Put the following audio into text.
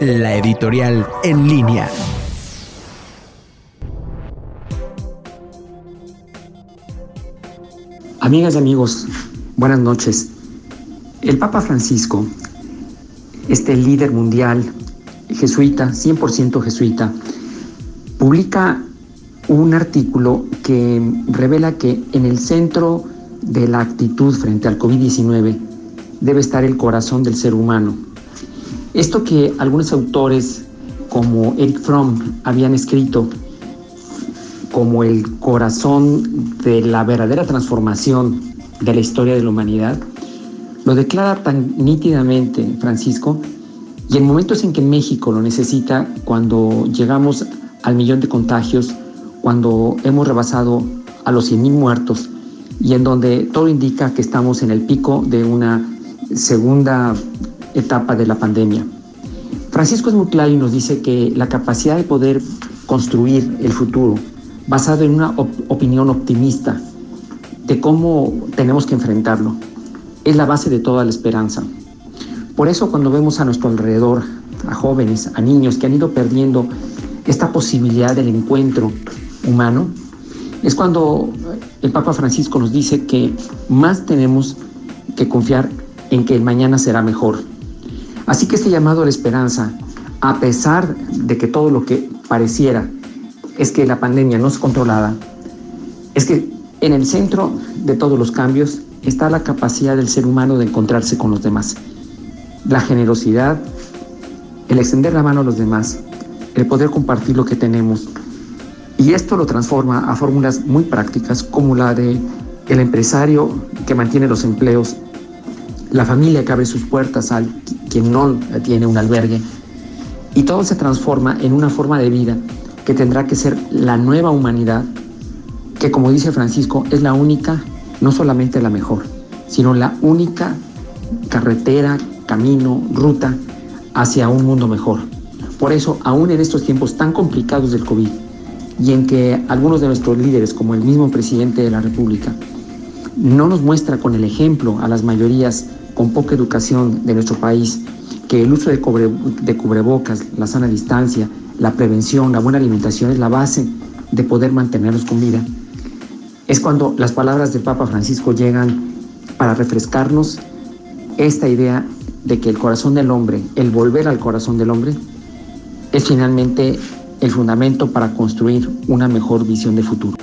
la editorial en línea. Amigas y amigos, buenas noches. El Papa Francisco, este líder mundial jesuita, 100% jesuita, publica un artículo que revela que en el centro de la actitud frente al COVID-19 debe estar el corazón del ser humano. Esto que algunos autores como Eric Fromm habían escrito como el corazón de la verdadera transformación de la historia de la humanidad, lo declara tan nítidamente Francisco y en momentos en que México lo necesita, cuando llegamos al millón de contagios, cuando hemos rebasado a los 100.000 muertos y en donde todo indica que estamos en el pico de una segunda etapa de la pandemia. Francisco es muy claro y nos dice que la capacidad de poder construir el futuro basado en una opinión optimista de cómo tenemos que enfrentarlo es la base de toda la esperanza. Por eso cuando vemos a nuestro alrededor a jóvenes, a niños que han ido perdiendo esta posibilidad del encuentro humano, es cuando el Papa Francisco nos dice que más tenemos que confiar en que el mañana será mejor. Así que este llamado a la esperanza, a pesar de que todo lo que pareciera es que la pandemia no es controlada, es que en el centro de todos los cambios está la capacidad del ser humano de encontrarse con los demás. La generosidad, el extender la mano a los demás, el poder compartir lo que tenemos. Y esto lo transforma a fórmulas muy prácticas como la de el empresario que mantiene los empleos, la familia que abre sus puertas al quien no tiene un albergue. Y todo se transforma en una forma de vida que tendrá que ser la nueva humanidad, que como dice Francisco, es la única, no solamente la mejor, sino la única carretera, camino, ruta hacia un mundo mejor. Por eso, aún en estos tiempos tan complicados del COVID, y en que algunos de nuestros líderes, como el mismo presidente de la República, no nos muestra con el ejemplo a las mayorías con poca educación de nuestro país que el uso de, de cubrebocas, la sana distancia, la prevención, la buena alimentación es la base de poder mantenernos con vida. Es cuando las palabras del Papa Francisco llegan para refrescarnos esta idea de que el corazón del hombre, el volver al corazón del hombre, es finalmente el fundamento para construir una mejor visión de futuro.